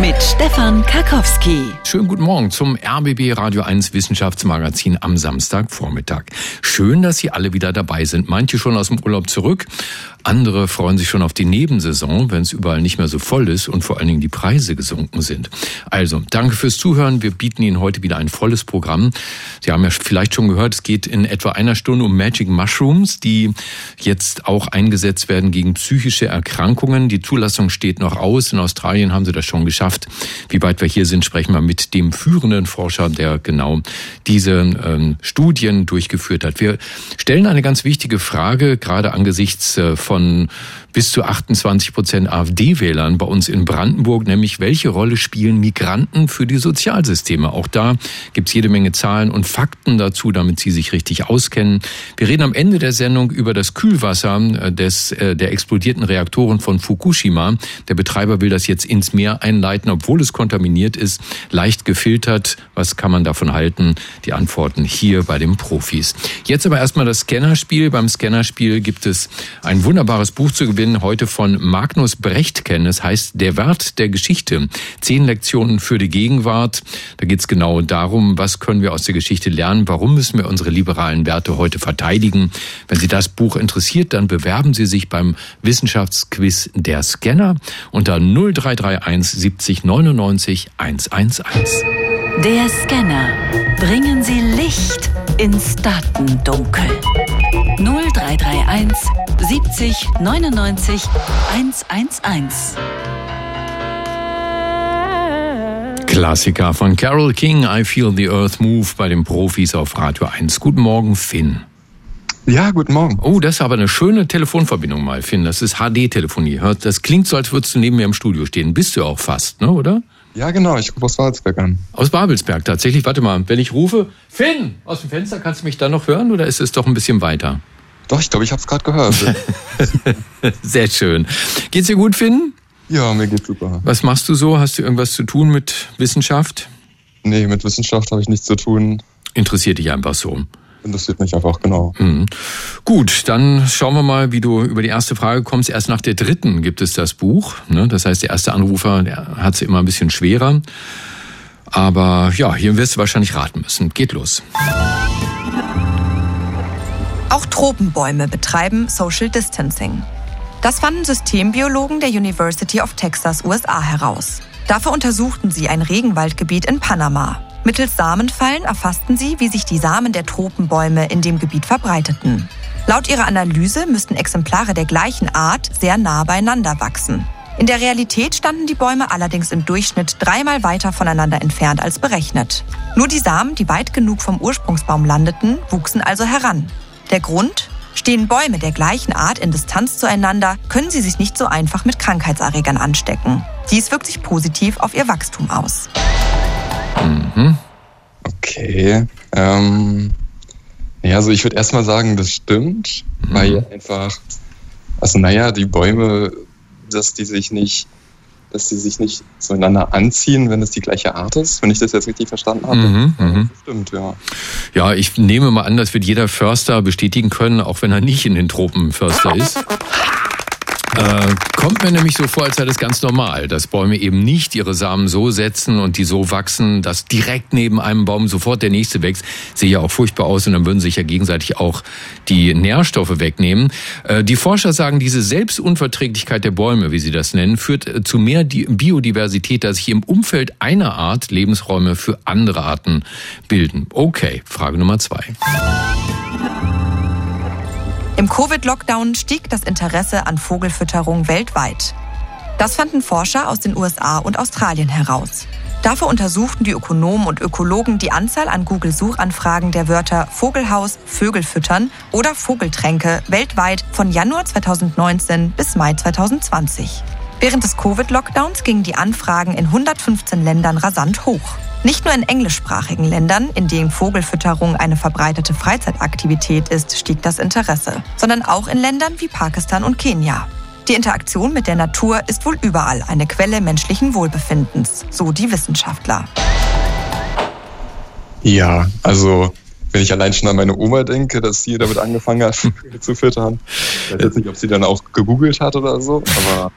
Mit Stefan Karkowski. Schönen guten Morgen zum RBB Radio 1 Wissenschaftsmagazin am Samstagvormittag. Schön, dass Sie alle wieder dabei sind. Manche schon aus dem Urlaub zurück, andere freuen sich schon auf die Nebensaison, wenn es überall nicht mehr so voll ist und vor allen Dingen die Preise gesunken sind. Also, danke fürs Zuhören. Wir bieten Ihnen heute wieder ein volles Programm. Sie haben ja vielleicht schon gehört, es geht in etwa einer Stunde um Magic Mushrooms, die jetzt auch eingesetzt werden gegen psychische Erkrankungen. Die Zulassung steht noch aus. In Australien haben sie das schon geschafft. Wie weit wir hier sind, sprechen wir mit dem führenden Forscher, der genau diese ähm, Studien durchgeführt hat. Wir stellen eine ganz wichtige Frage, gerade angesichts äh, von bis zu 28 Prozent AfD-Wählern bei uns in Brandenburg, nämlich welche Rolle spielen Migranten für die Sozialsysteme? Auch da gibt's jede Menge Zahlen und Fakten dazu, damit Sie sich richtig auskennen. Wir reden am Ende der Sendung über das Kühlwasser äh, des, äh, der explodierten Reaktoren von Fukushima. Der Betreiber will das jetzt ins Meer einleiten, obwohl es kontaminiert ist, leicht gefiltert. Was kann man davon halten? Die Antworten hier bei den Profis. Jetzt aber erstmal das Scannerspiel. Beim Scannerspiel gibt es ein wunderbares Buch zu gewinnen, heute von Magnus Brecht kennen. Es heißt Der Wert der Geschichte. Zehn Lektionen für die Gegenwart. Da geht es genau darum, was können wir aus der Geschichte lernen, warum müssen wir unsere liberalen Werte heute verteidigen. Wenn Sie das Buch interessiert, dann bewerben Sie sich beim Wissenschaftsquiz Der Scanner unter 0331 70 99 111. Der Scanner. Bringen Sie Licht ins Datendunkel. 0331 70 99 111. Klassiker von Carol King, I Feel the Earth Move bei den Profis auf Radio 1. Guten Morgen, Finn. Ja, guten Morgen. Oh, das ist aber eine schöne Telefonverbindung mal, Finn. Das ist HD-Telefonie. Das klingt so, als würdest du neben mir im Studio stehen. Bist du auch fast, ne, oder? Ja, genau. Ich rufe aus Babelsberg an. Aus Babelsberg, tatsächlich. Warte mal, wenn ich rufe, Finn, aus dem Fenster, kannst du mich dann noch hören oder ist es doch ein bisschen weiter? Doch, ich glaube, ich habe es gerade gehört. Sehr schön. Geht's dir gut, Finn? Ja, mir geht's super. Was machst du so? Hast du irgendwas zu tun mit Wissenschaft? Nee, mit Wissenschaft habe ich nichts zu tun. Interessiert dich einfach so. Interessiert mich einfach, genau. Mhm. Gut, dann schauen wir mal, wie du über die erste Frage kommst. Erst nach der dritten gibt es das Buch. Ne? Das heißt, der erste Anrufer, der hat es immer ein bisschen schwerer. Aber ja, hier wirst du wahrscheinlich raten müssen. Geht los. Auch Tropenbäume betreiben Social Distancing. Das fanden Systembiologen der University of Texas, USA heraus. Dafür untersuchten sie ein Regenwaldgebiet in Panama. Mittels Samenfallen erfassten sie, wie sich die Samen der Tropenbäume in dem Gebiet verbreiteten. Laut ihrer Analyse müssten Exemplare der gleichen Art sehr nah beieinander wachsen. In der Realität standen die Bäume allerdings im Durchschnitt dreimal weiter voneinander entfernt als berechnet. Nur die Samen, die weit genug vom Ursprungsbaum landeten, wuchsen also heran. Der Grund? Stehen Bäume der gleichen Art in Distanz zueinander, können sie sich nicht so einfach mit Krankheitserregern anstecken. Dies wirkt sich positiv auf ihr Wachstum aus. Mhm. Okay. Ähm, ja, also ich würde erstmal sagen, das stimmt, mhm. weil einfach, also naja, die Bäume, dass die sich nicht dass sie sich nicht zueinander anziehen, wenn es die gleiche Art ist, wenn ich das jetzt richtig verstanden habe. Mhm, mhm. Stimmt, ja. Ja, ich nehme mal an, das wird jeder Förster bestätigen können, auch wenn er nicht in den Tropen Förster ist. Äh, kommt mir nämlich so vor, als sei das ganz normal, dass Bäume eben nicht ihre Samen so setzen und die so wachsen, dass direkt neben einem Baum sofort der nächste wächst. Sehe ja auch furchtbar aus und dann würden sich ja gegenseitig auch die Nährstoffe wegnehmen. Äh, die Forscher sagen, diese Selbstunverträglichkeit der Bäume, wie sie das nennen, führt äh, zu mehr Biodiversität, dass sich im Umfeld einer Art Lebensräume für andere Arten bilden. Okay, Frage Nummer zwei. Covid-Lockdown stieg das Interesse an Vogelfütterung weltweit. Das fanden Forscher aus den USA und Australien heraus. Dafür untersuchten die Ökonomen und Ökologen die Anzahl an Google-Suchanfragen der Wörter Vogelhaus, Vögelfüttern oder Vogeltränke weltweit von Januar 2019 bis Mai 2020. Während des Covid-Lockdowns gingen die Anfragen in 115 Ländern rasant hoch. Nicht nur in englischsprachigen Ländern, in denen Vogelfütterung eine verbreitete Freizeitaktivität ist, stieg das Interesse, sondern auch in Ländern wie Pakistan und Kenia. Die Interaktion mit der Natur ist wohl überall eine Quelle menschlichen Wohlbefindens, so die Wissenschaftler. Ja, also wenn ich allein schon an meine Oma denke, dass sie damit angefangen hat, zu füttern. Ich weiß jetzt nicht, ob sie dann auch gegoogelt hat oder so, aber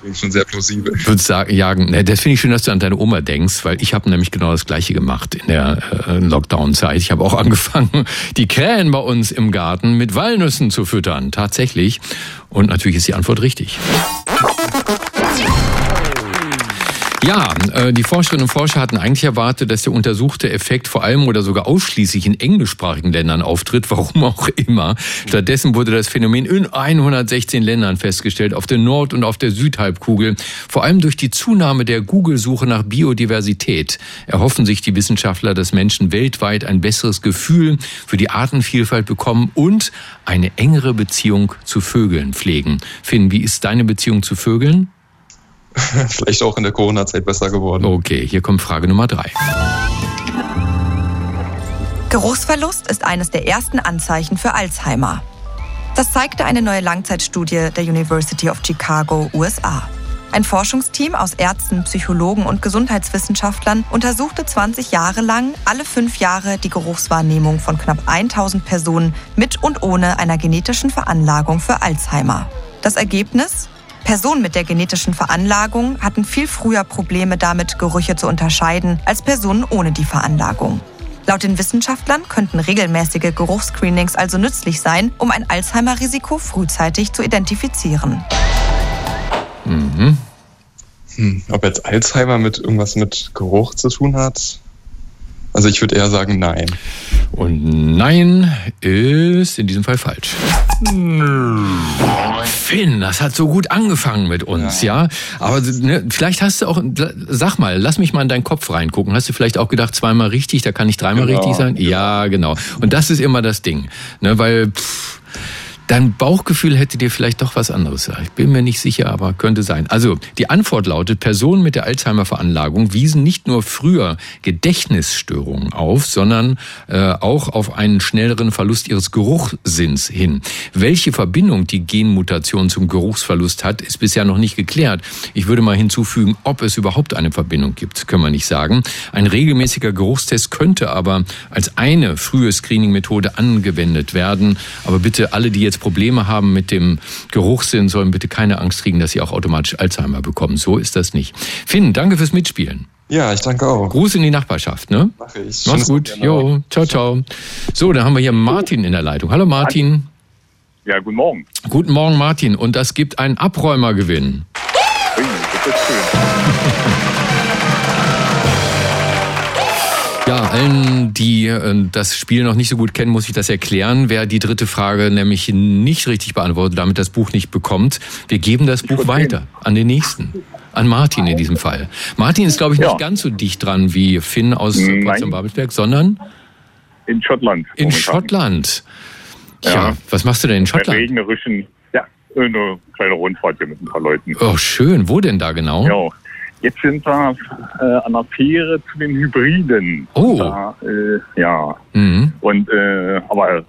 klingt schon sehr plausibel. Ich würde sagen, ja, ne, das finde ich schön, dass du an deine Oma denkst, weil ich habe nämlich genau das Gleiche gemacht in der äh, Lockdown-Zeit. Ich habe auch angefangen, die Krähen bei uns im Garten mit Walnüssen zu füttern, tatsächlich. Und natürlich ist die Antwort richtig. Ja, äh, die Forscherinnen und Forscher hatten eigentlich erwartet, dass der untersuchte Effekt vor allem oder sogar ausschließlich in englischsprachigen Ländern auftritt, warum auch immer. Stattdessen wurde das Phänomen in 116 Ländern festgestellt, auf der Nord- und auf der Südhalbkugel. Vor allem durch die Zunahme der Google-Suche nach Biodiversität erhoffen sich die Wissenschaftler, dass Menschen weltweit ein besseres Gefühl für die Artenvielfalt bekommen und eine engere Beziehung zu Vögeln pflegen. Finn, wie ist deine Beziehung zu Vögeln? Vielleicht auch in der Corona-Zeit besser geworden. Okay, hier kommt Frage Nummer drei. Geruchsverlust ist eines der ersten Anzeichen für Alzheimer. Das zeigte eine neue Langzeitstudie der University of Chicago, USA. Ein Forschungsteam aus Ärzten, Psychologen und Gesundheitswissenschaftlern untersuchte 20 Jahre lang alle fünf Jahre die Geruchswahrnehmung von knapp 1000 Personen mit und ohne einer genetischen Veranlagung für Alzheimer. Das Ergebnis? Personen mit der genetischen Veranlagung hatten viel früher Probleme damit, Gerüche zu unterscheiden, als Personen ohne die Veranlagung. Laut den Wissenschaftlern könnten regelmäßige Geruchsscreenings also nützlich sein, um ein Alzheimer-Risiko frühzeitig zu identifizieren. Mhm. Hm, ob jetzt Alzheimer mit irgendwas mit Geruch zu tun hat? Also ich würde eher sagen nein. Und nein ist in diesem Fall falsch. Finn, das hat so gut angefangen mit uns, ja. ja? Aber ne, vielleicht hast du auch, sag mal, lass mich mal in deinen Kopf reingucken. Hast du vielleicht auch gedacht, zweimal richtig, da kann ich dreimal genau. richtig sein? Ja, genau. Und das ist immer das Ding, ne, weil pff, Dein Bauchgefühl hätte dir vielleicht doch was anderes gesagt. Ich bin mir nicht sicher, aber könnte sein. Also, die Antwort lautet, Personen mit der Alzheimer-Veranlagung wiesen nicht nur früher Gedächtnisstörungen auf, sondern äh, auch auf einen schnelleren Verlust ihres Geruchssinns hin. Welche Verbindung die Genmutation zum Geruchsverlust hat, ist bisher noch nicht geklärt. Ich würde mal hinzufügen, ob es überhaupt eine Verbindung gibt, können wir nicht sagen. Ein regelmäßiger Geruchstest könnte aber als eine frühe Screening-Methode angewendet werden. Aber bitte alle, die jetzt jetzt Probleme haben mit dem Geruchssinn, sollen bitte keine Angst kriegen, dass sie auch automatisch Alzheimer bekommen. So ist das nicht. Finn, danke fürs Mitspielen. Ja, ich danke auch. Gruß in die Nachbarschaft, ne? Mach ich. Mach's gut. Jo, ciao, ciao. So, dann haben wir hier Martin in der Leitung. Hallo Martin. Ja, guten Morgen. Guten Morgen, Martin. Und das gibt einen Abräumergewinn. Ui, das ist schön. allen, die äh, das Spiel noch nicht so gut kennen, muss ich das erklären. Wer die dritte Frage nämlich nicht richtig beantwortet, damit das Buch nicht bekommt, wir geben das Buch weiter an den nächsten. An Martin in diesem Fall. Martin ist, glaube ich, nicht ja. ganz so dicht dran wie Finn aus Potsdam-Babelsberg, sondern in Schottland. In momentan. Schottland. Ja. ja. was machst du denn in Schottland? Regnerischen, ja, eine kleine Rundfahrt hier mit ein paar Leuten. Oh, schön. Wo denn da genau? Ja, Jetzt sind wir äh, an der Fähre zu den Hybriden. Oh. Da, äh, ja. Mhm. Und äh, aber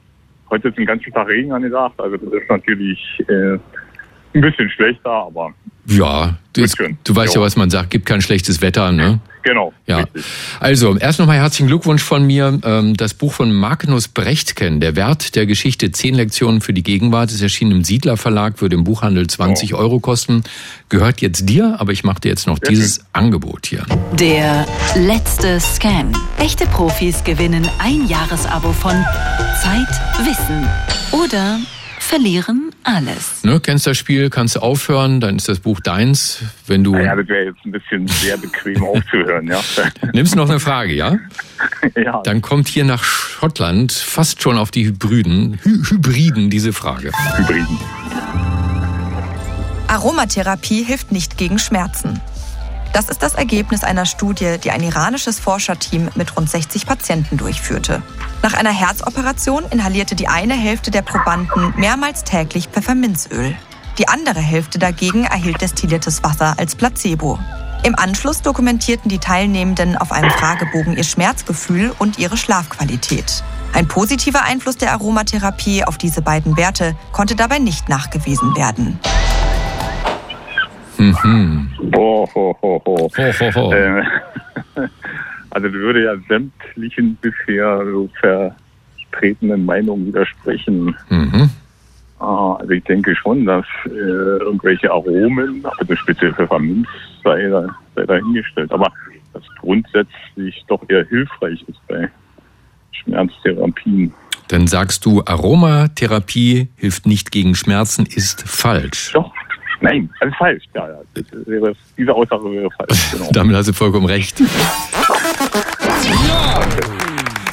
heute ist ein ganzen Tag Regen angesagt, also das ist natürlich äh, ein bisschen schlechter, aber ja, ist, du weißt jo. ja, was man sagt, gibt kein schlechtes Wetter, ne? Genau. Ja. Richtig. Also, erst nochmal herzlichen Glückwunsch von mir. Ähm, das Buch von Magnus Brechtken, Der Wert der Geschichte, zehn Lektionen für die Gegenwart, ist erschienen im Siedler Verlag, würde im Buchhandel 20 oh. Euro kosten. Gehört jetzt dir, aber ich mache dir jetzt noch Sehr dieses schön. Angebot hier. Der letzte Scan. Echte Profis gewinnen ein Jahresabo von Zeit, Wissen oder verlieren alles. Ne, kennst das Spiel, kannst du aufhören, dann ist das Buch deins. Wenn du. Ja, das wäre jetzt ein bisschen sehr bequem aufzuhören, ja. Nimmst du noch eine Frage, ja? ja. Dann kommt hier nach Schottland fast schon auf die Hybriden, Hy Hybriden diese Frage. Hybriden. Aromatherapie hilft nicht gegen Schmerzen. Das ist das Ergebnis einer Studie, die ein iranisches Forscherteam mit rund 60 Patienten durchführte. Nach einer Herzoperation inhalierte die eine Hälfte der Probanden mehrmals täglich Pfefferminzöl. Die andere Hälfte dagegen erhielt destilliertes Wasser als Placebo. Im Anschluss dokumentierten die Teilnehmenden auf einem Fragebogen ihr Schmerzgefühl und ihre Schlafqualität. Ein positiver Einfluss der Aromatherapie auf diese beiden Werte konnte dabei nicht nachgewiesen werden. Mhm. Ho, ho, ho, ho. ho, ho, ho. Äh, Also das würde ja sämtlichen bisher so vertretenen Meinungen widersprechen. Mhm. Ah, also ich denke schon, dass äh, irgendwelche Aromen, also speziell Pfefferminz, sei, sei dahingestellt. Aber das grundsätzlich doch eher hilfreich ist bei Schmerztherapien. Dann sagst du, Aromatherapie hilft nicht gegen Schmerzen, ist falsch. Doch, nein, das ist falsch. Ja, ja. Wäre, diese Aussage wäre falsch. Genau. Damit hast du vollkommen recht.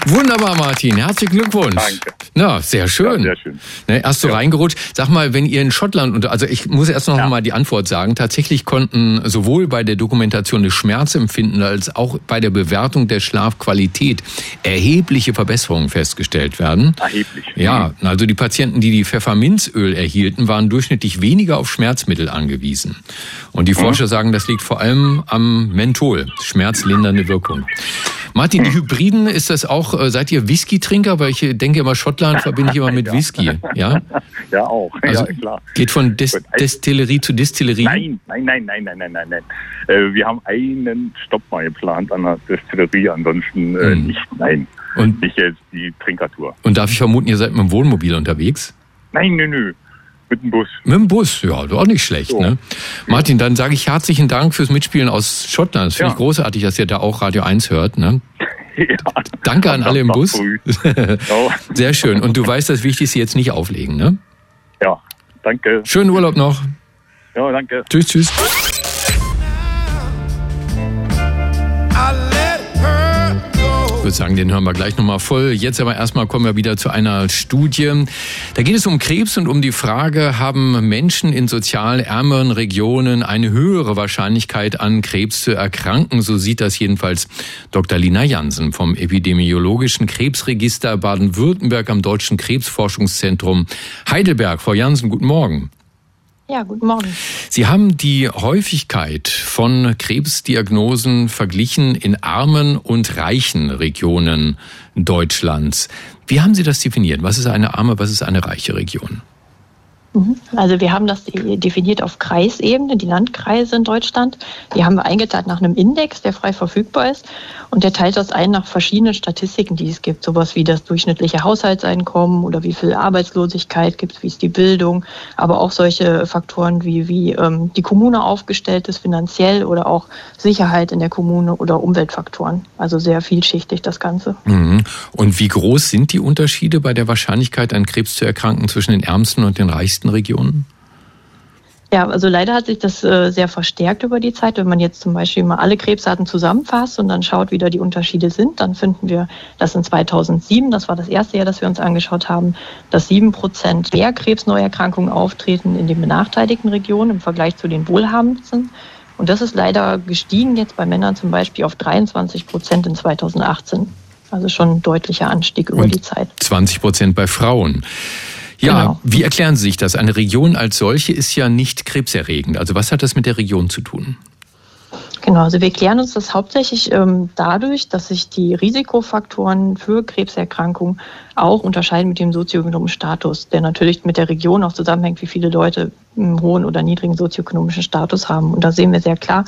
Wunderbar, Martin. Herzlichen Glückwunsch. Danke. Na, sehr schön. Ja, sehr schön. Ne, erst so ja. reingerutscht. Sag mal, wenn ihr in Schottland, und also ich muss erst noch ja. mal die Antwort sagen, tatsächlich konnten sowohl bei der Dokumentation des Schmerzempfindens als auch bei der Bewertung der Schlafqualität erhebliche Verbesserungen festgestellt werden. Erheblich. Ja, also die Patienten, die die Pfefferminzöl erhielten, waren durchschnittlich weniger auf Schmerzmittel angewiesen. Und die mhm. Forscher sagen, das liegt vor allem am Menthol, schmerzlindernde Wirkung. Martin, die hm. Hybriden, ist das auch, äh, seid ihr Whisky-Trinker? Weil ich denke immer, Schottland verbinde ich immer mit Whisky. Ja, ja auch. Also ja, klar. Geht von Des Destillerie zu Destillerie? Nein, nein, nein, nein, nein, nein, nein. nein. Äh, wir haben einen Stopp mal geplant an der Destillerie, ansonsten äh, hm. nicht, nein. Und nicht jetzt die Trinkertour. Und darf ich vermuten, ihr seid mit dem Wohnmobil unterwegs? Nein, nö, nö. Mit dem Bus. Mit dem Bus, ja, doch nicht schlecht. So. Ne? Martin, dann sage ich herzlichen Dank fürs Mitspielen aus Schottland. Das finde ja. ich großartig, dass ihr da auch Radio 1 hört. Ne? Ja. Danke an alle im Bus. Sehr schön. Und du weißt, das Wichtigste jetzt nicht auflegen, ne? Ja, danke. Schönen Urlaub noch. Ja, danke. Tschüss, tschüss. Ich würde sagen, den hören wir gleich nochmal voll. Jetzt aber erstmal kommen wir wieder zu einer Studie. Da geht es um Krebs und um die Frage, haben Menschen in sozial ärmeren Regionen eine höhere Wahrscheinlichkeit an Krebs zu erkranken? So sieht das jedenfalls Dr. Lina Jansen vom Epidemiologischen Krebsregister Baden-Württemberg am Deutschen Krebsforschungszentrum Heidelberg. Frau Jansen, guten Morgen. Ja, guten Morgen. Sie haben die Häufigkeit von Krebsdiagnosen verglichen in armen und reichen Regionen Deutschlands. Wie haben Sie das definiert? Was ist eine arme, was ist eine reiche Region? Mhm. Also wir haben das definiert auf Kreisebene, die Landkreise in Deutschland. Die haben wir eingeteilt nach einem Index, der frei verfügbar ist. Und der teilt das ein nach verschiedenen Statistiken, die es gibt. Sowas wie das durchschnittliche Haushaltseinkommen oder wie viel Arbeitslosigkeit gibt es, wie ist die Bildung. Aber auch solche Faktoren wie, wie ähm, die Kommune aufgestellt ist finanziell oder auch Sicherheit in der Kommune oder Umweltfaktoren. Also sehr vielschichtig das Ganze. Mhm. Und wie groß sind die Unterschiede bei der Wahrscheinlichkeit, an Krebs zu erkranken zwischen den ärmsten und den reichsten? Nächsten Regionen? Ja, also leider hat sich das äh, sehr verstärkt über die Zeit. Wenn man jetzt zum Beispiel mal alle Krebsarten zusammenfasst und dann schaut, wie da die Unterschiede sind, dann finden wir, dass in 2007, das war das erste Jahr, das wir uns angeschaut haben, dass sieben Prozent mehr Krebsneuerkrankungen auftreten in den benachteiligten Regionen im Vergleich zu den wohlhabendsten. Und das ist leider gestiegen jetzt bei Männern zum Beispiel auf 23 Prozent in 2018. Also schon ein deutlicher Anstieg über und die Zeit. 20 Prozent bei Frauen. Ja, genau. wie erklären Sie sich das? Eine Region als solche ist ja nicht krebserregend. Also was hat das mit der Region zu tun? Genau, also wir klären uns das hauptsächlich ähm, dadurch, dass sich die Risikofaktoren für Krebserkrankungen auch unterscheiden mit dem sozioökonomischen Status, der natürlich mit der Region auch zusammenhängt, wie viele Leute einen hohen oder niedrigen sozioökonomischen Status haben. Und da sehen wir sehr klar,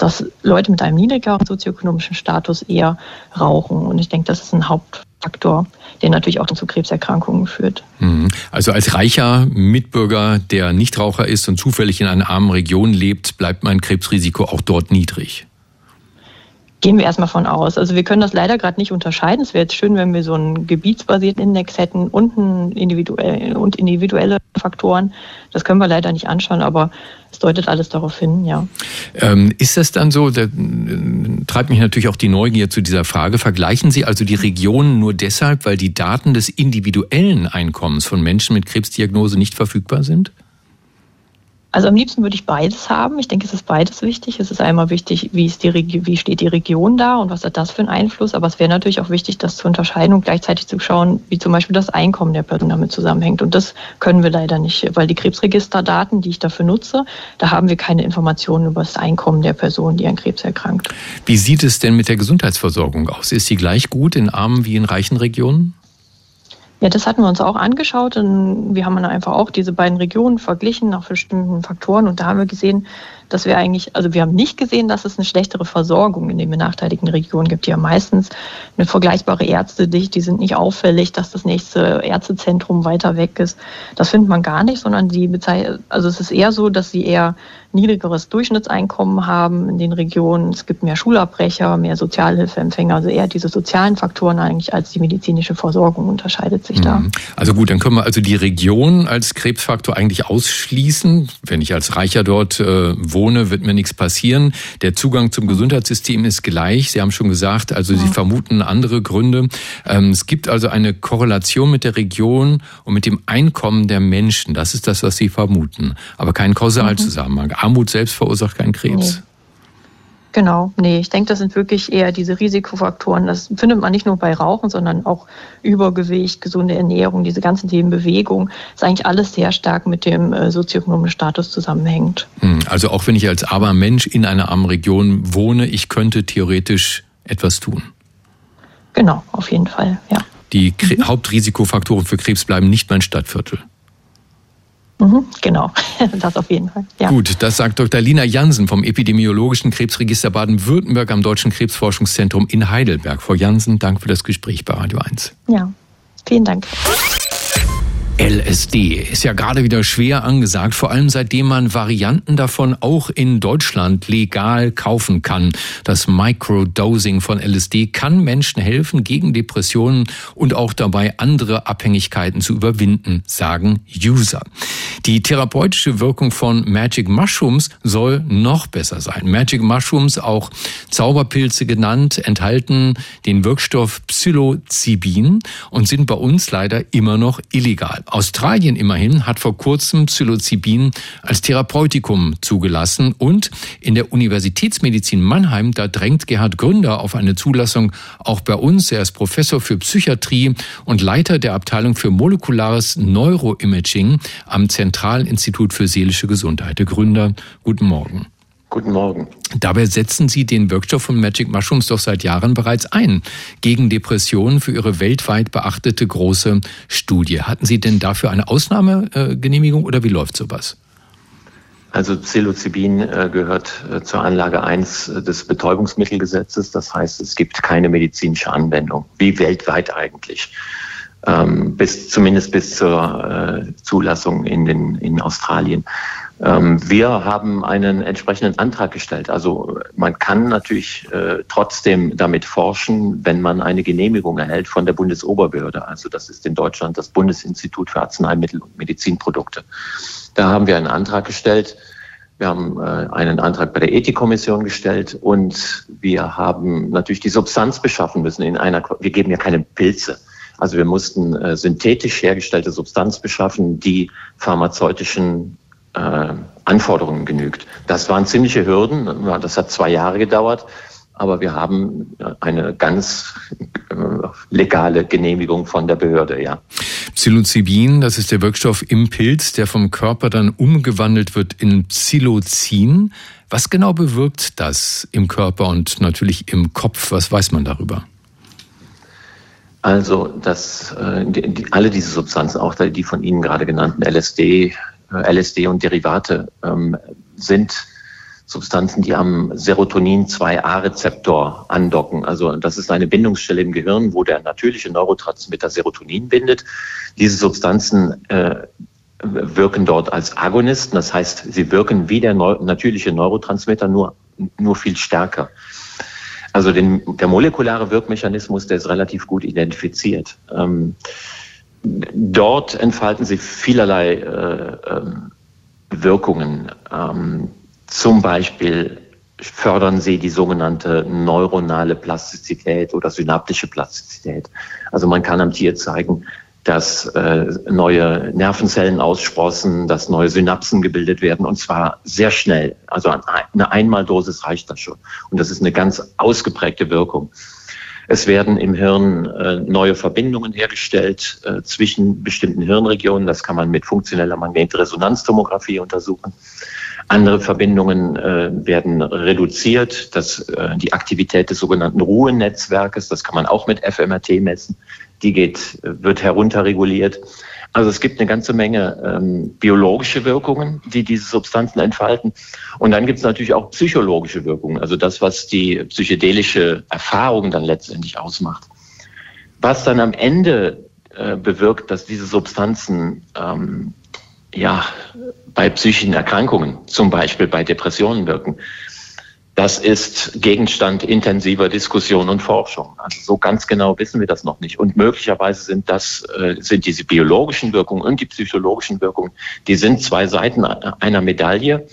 dass Leute mit einem niedrigeren sozioökonomischen Status eher rauchen. Und ich denke, das ist ein Hauptfaktor, der natürlich auch zu Krebserkrankungen führt. Mhm. Also als reicher Mitbürger, der Nichtraucher ist und zufällig in einer armen Region lebt, bleibt mein Krebsrisiko auch dort niedrig. Gehen wir erstmal von aus. Also wir können das leider gerade nicht unterscheiden. Es wäre jetzt schön, wenn wir so einen gebietsbasierten Index hätten und, individuell, und individuelle Faktoren. Das können wir leider nicht anschauen, aber es deutet alles darauf hin, ja. Ähm, ist das dann so, da treibt mich natürlich auch die Neugier zu dieser Frage, vergleichen Sie also die Regionen nur deshalb, weil die Daten des individuellen Einkommens von Menschen mit Krebsdiagnose nicht verfügbar sind? Also am liebsten würde ich beides haben. Ich denke, es ist beides wichtig. Es ist einmal wichtig, wie, ist die, wie steht die Region da und was hat das für einen Einfluss. Aber es wäre natürlich auch wichtig, das zu unterscheiden und gleichzeitig zu schauen, wie zum Beispiel das Einkommen der Person damit zusammenhängt. Und das können wir leider nicht, weil die Krebsregisterdaten, die ich dafür nutze, da haben wir keine Informationen über das Einkommen der Person, die an Krebs erkrankt. Wie sieht es denn mit der Gesundheitsversorgung aus? Ist sie gleich gut in armen wie in reichen Regionen? Ja, das hatten wir uns auch angeschaut und wir haben dann einfach auch diese beiden Regionen verglichen nach bestimmten Faktoren und da haben wir gesehen, dass wir eigentlich, also wir haben nicht gesehen, dass es eine schlechtere Versorgung in den benachteiligten Regionen gibt. Die haben meistens eine vergleichbare Ärztedicht, die sind nicht auffällig, dass das nächste Ärztezentrum weiter weg ist. Das findet man gar nicht, sondern die also es ist eher so, dass sie eher niedrigeres Durchschnittseinkommen haben in den Regionen. Es gibt mehr Schulabbrecher, mehr Sozialhilfeempfänger, also eher diese sozialen Faktoren eigentlich als die medizinische Versorgung unterscheidet sich da. Mhm. Also gut, dann können wir also die Region als Krebsfaktor eigentlich ausschließen. Wenn ich als Reicher dort äh, wohne, wird mir nichts passieren. Der Zugang zum Gesundheitssystem ist gleich. Sie haben schon gesagt, also Sie vermuten andere Gründe. Ähm, es gibt also eine Korrelation mit der Region und mit dem Einkommen der Menschen. Das ist das, was Sie vermuten, aber kein Kausalzusammenhang. Mhm. Armut selbst verursacht keinen Krebs. Genau, nee, ich denke, das sind wirklich eher diese Risikofaktoren. Das findet man nicht nur bei Rauchen, sondern auch Übergewicht, gesunde Ernährung, diese ganzen Themen Bewegung. Das ist eigentlich alles sehr stark mit dem äh, sozioökonomischen Status zusammenhängt. Hm, also auch wenn ich als armer Mensch in einer armen Region wohne, ich könnte theoretisch etwas tun. Genau, auf jeden Fall, ja. Die mhm. Hauptrisikofaktoren für Krebs bleiben nicht mein Stadtviertel. Mhm, genau, das auf jeden Fall. Ja. Gut, das sagt Dr. Lina Jansen vom Epidemiologischen Krebsregister Baden-Württemberg am Deutschen Krebsforschungszentrum in Heidelberg. Frau Jansen, Dank für das Gespräch bei Radio 1. Ja, vielen Dank. LSD ist ja gerade wieder schwer angesagt, vor allem seitdem man Varianten davon auch in Deutschland legal kaufen kann. Das Microdosing von LSD kann Menschen helfen, gegen Depressionen und auch dabei andere Abhängigkeiten zu überwinden, sagen User. Die therapeutische Wirkung von Magic Mushrooms soll noch besser sein. Magic Mushrooms, auch Zauberpilze genannt, enthalten den Wirkstoff Psilocybin und sind bei uns leider immer noch illegal. Australien immerhin hat vor kurzem Psilocybin als Therapeutikum zugelassen und in der Universitätsmedizin Mannheim, da drängt Gerhard Gründer auf eine Zulassung auch bei uns. Er ist Professor für Psychiatrie und Leiter der Abteilung für molekulares Neuroimaging am Zentralinstitut für seelische Gesundheit. Der Gründer, guten Morgen. Guten Morgen. Dabei setzen Sie den Wirkstoff von Magic Mushrooms doch seit Jahren bereits ein. Gegen Depressionen für Ihre weltweit beachtete große Studie. Hatten Sie denn dafür eine Ausnahmegenehmigung oder wie läuft sowas? Also Psilocybin äh, gehört äh, zur Anlage 1 des Betäubungsmittelgesetzes. Das heißt, es gibt keine medizinische Anwendung, wie weltweit eigentlich. Ähm, bis, zumindest bis zur äh, Zulassung in, den, in Australien. Ähm, wir haben einen entsprechenden Antrag gestellt. Also man kann natürlich äh, trotzdem damit forschen, wenn man eine Genehmigung erhält von der Bundesoberbehörde. Also das ist in Deutschland das Bundesinstitut für Arzneimittel und Medizinprodukte. Da haben wir einen Antrag gestellt. Wir haben äh, einen Antrag bei der Ethikkommission gestellt und wir haben natürlich die Substanz beschaffen müssen in einer, wir geben ja keine Pilze. Also wir mussten äh, synthetisch hergestellte Substanz beschaffen, die pharmazeutischen äh, Anforderungen genügt. Das waren ziemliche Hürden. Das hat zwei Jahre gedauert. Aber wir haben eine ganz äh, legale Genehmigung von der Behörde, ja. Psilocybin, das ist der Wirkstoff im Pilz, der vom Körper dann umgewandelt wird in Psilocin. Was genau bewirkt das im Körper und natürlich im Kopf? Was weiß man darüber? Also, dass äh, die, alle diese Substanzen, auch die von Ihnen gerade genannten LSD, äh, LSD und Derivate ähm, sind Substanzen, die am Serotonin-2A-Rezeptor andocken. Also das ist eine Bindungsstelle im Gehirn, wo der natürliche Neurotransmitter Serotonin bindet. Diese Substanzen äh, wirken dort als Agonisten, das heißt, sie wirken wie der neu natürliche Neurotransmitter, nur, nur viel stärker. Also den, der molekulare Wirkmechanismus, der ist relativ gut identifiziert. Ähm, Dort entfalten sich vielerlei äh, äh, Wirkungen. Ähm, zum Beispiel fördern sie die sogenannte neuronale Plastizität oder synaptische Plastizität. Also man kann am Tier zeigen, dass äh, neue Nervenzellen aussprossen, dass neue Synapsen gebildet werden und zwar sehr schnell. Also eine Einmaldosis reicht das schon. Und das ist eine ganz ausgeprägte Wirkung. Es werden im Hirn äh, neue Verbindungen hergestellt äh, zwischen bestimmten Hirnregionen. Das kann man mit funktioneller Magnetresonanztomographie untersuchen. Andere Verbindungen äh, werden reduziert. Das, äh, die Aktivität des sogenannten Ruhenetzwerkes, das kann man auch mit fMRT messen. Die geht, wird herunterreguliert. Also es gibt eine ganze Menge ähm, biologische Wirkungen, die diese Substanzen entfalten. Und dann gibt es natürlich auch psychologische Wirkungen, also das, was die psychedelische Erfahrung dann letztendlich ausmacht. Was dann am Ende äh, bewirkt, dass diese Substanzen ähm, ja, bei psychischen Erkrankungen, zum Beispiel bei Depressionen wirken. Das ist Gegenstand intensiver Diskussion und Forschung. Also so ganz genau wissen wir das noch nicht. Und möglicherweise sind das, äh, sind diese biologischen Wirkungen und die psychologischen Wirkungen, die sind zwei Seiten einer Medaille.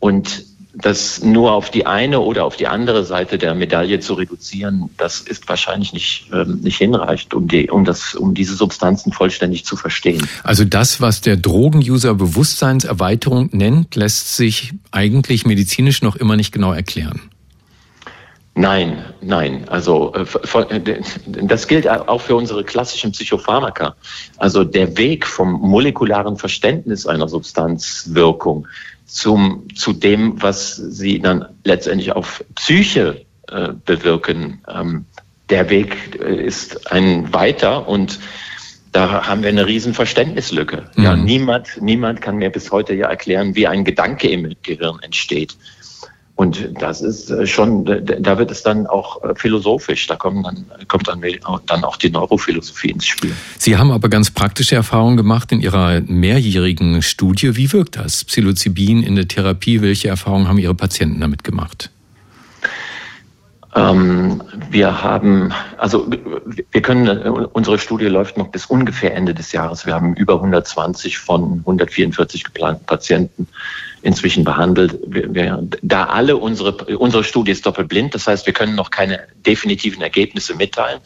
Und das nur auf die eine oder auf die andere Seite der Medaille zu reduzieren, das ist wahrscheinlich nicht, ähm, nicht hinreichend, um, die, um, das, um diese Substanzen vollständig zu verstehen. Also das, was der Drogenuser Bewusstseinserweiterung nennt, lässt sich eigentlich medizinisch noch immer nicht genau erklären. Nein, nein. Also äh, äh, das gilt auch für unsere klassischen Psychopharmaka. Also der Weg vom molekularen Verständnis einer Substanzwirkung zum, zu dem, was sie dann letztendlich auf Psyche äh, bewirken. Ähm, der Weg äh, ist ein weiter und da haben wir eine riesen Verständnislücke. Mhm. Ja, niemand, niemand kann mir bis heute ja erklären, wie ein Gedanke im Gehirn entsteht. Und das ist äh, schon, da wird es dann auch äh, philosophisch, da kommt dann, kommt dann, auch die Neurophilosophie ins Spiel. Sie haben aber ganz praktische Erfahrungen gemacht in Ihrer mehrjährigen Studie. Wie wirkt das? Psilocybin in der Therapie, welche Erfahrungen haben Ihre Patienten damit gemacht? Ähm, wir haben, also wir können, unsere Studie läuft noch bis ungefähr Ende des Jahres. Wir haben über 120 von 144 geplanten Patienten inzwischen behandelt. Wir, wir, da alle unsere, unsere Studie ist doppelblind, das heißt, wir können noch keine definitiven Ergebnisse mitteilen.